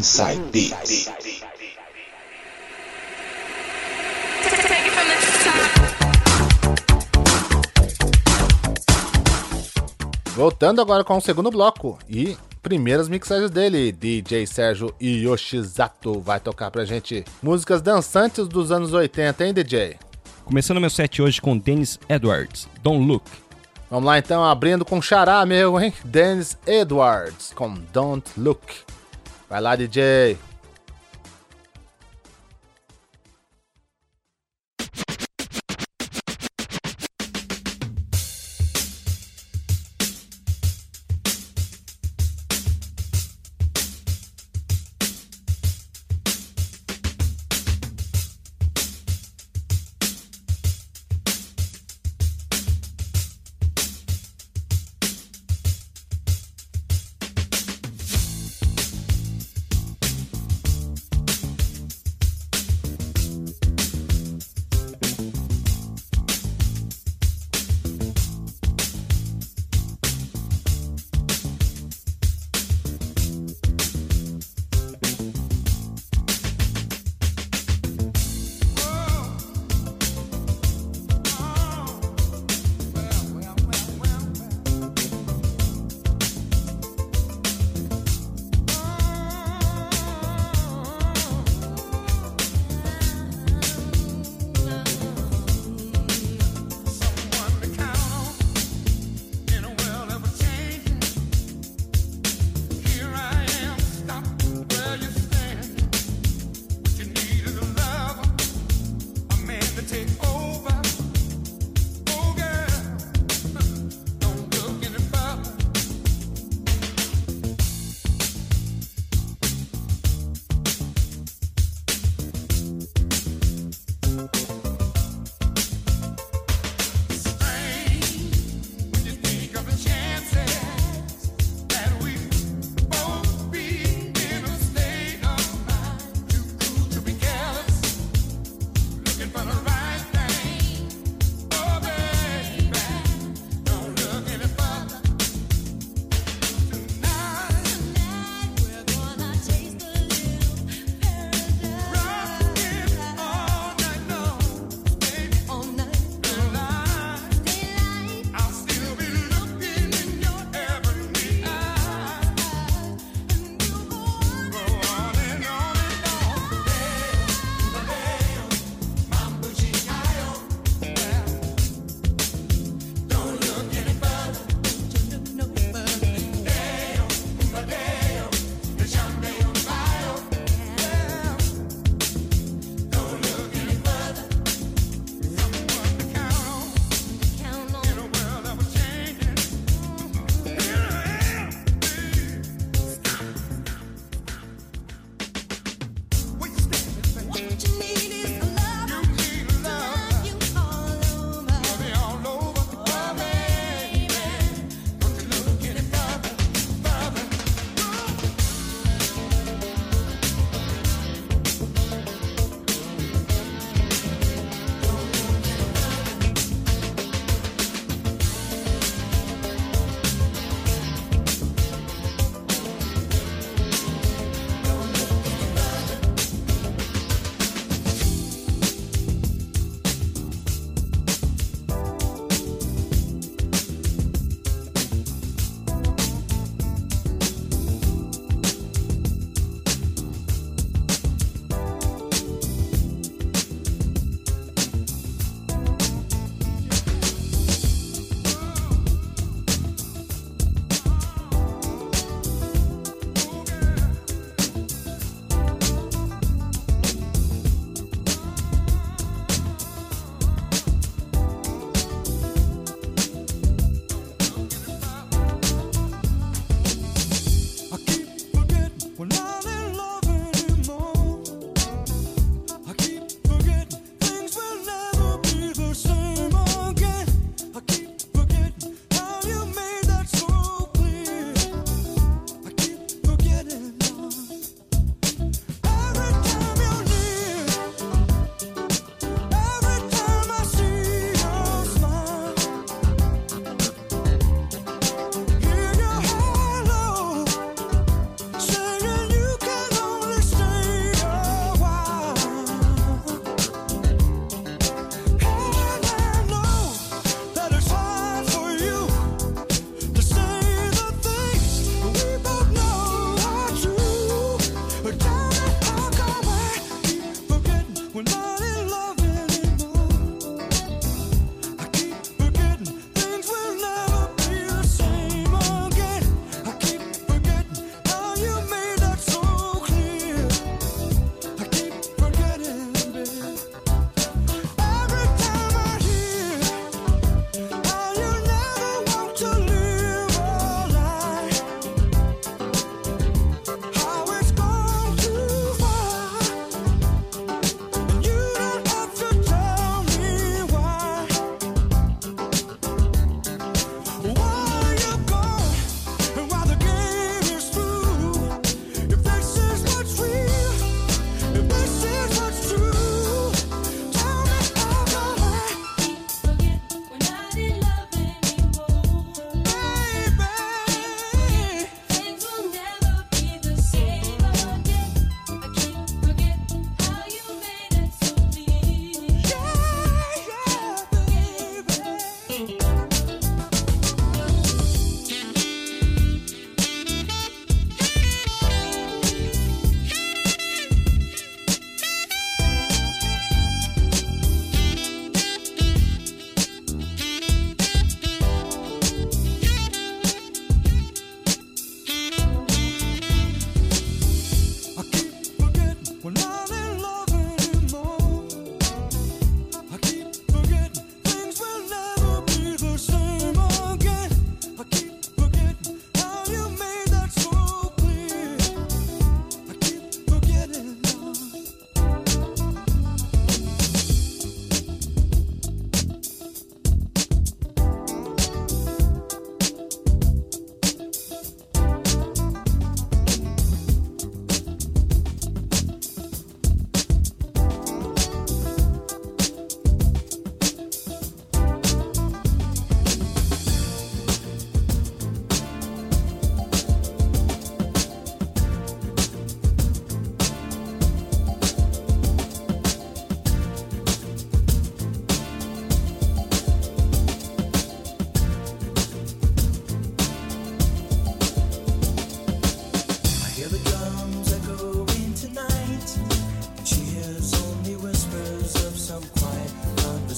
Inside Beats. Voltando agora com o segundo bloco e primeiras mixagens dele, DJ Sérgio Yoshizato vai tocar pra gente músicas dançantes dos anos 80, hein, DJ? Começando meu set hoje com Dennis Edwards, Don't Look. Vamos lá então, abrindo com xará meu, hein? Dennis Edwards com Don't Look. Vai lá, DJ.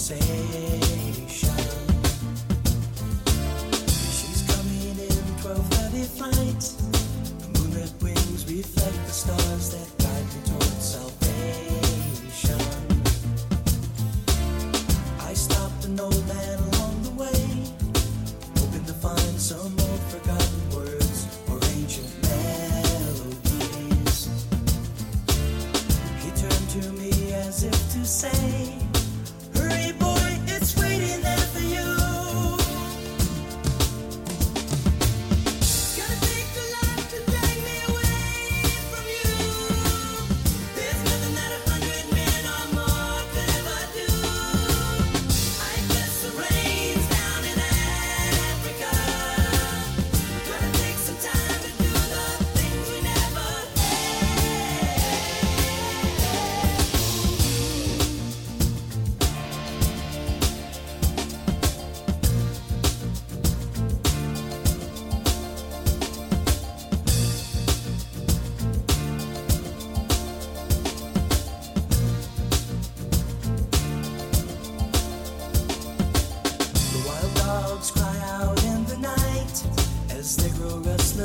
say.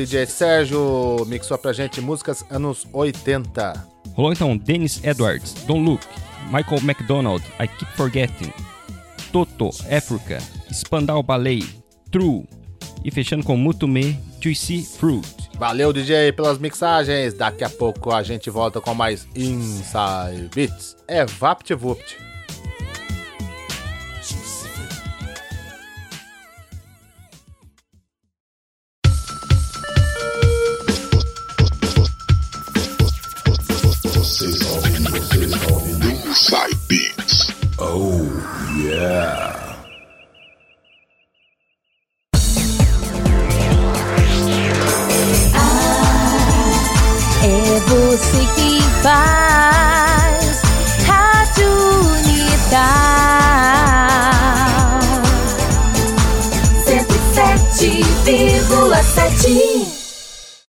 DJ Sérgio mixou pra gente músicas anos 80. Rolou então Dennis Edwards, Don't Look, Michael McDonald, I Keep Forgetting, Toto, Africa, Spandau Ballet, True e fechando com Mutume, Juicy Fruit. Valeu, DJ, pelas mixagens. Daqui a pouco a gente volta com mais Inside Beats. É VaptVupt. Inside Beats. Oh, yeah.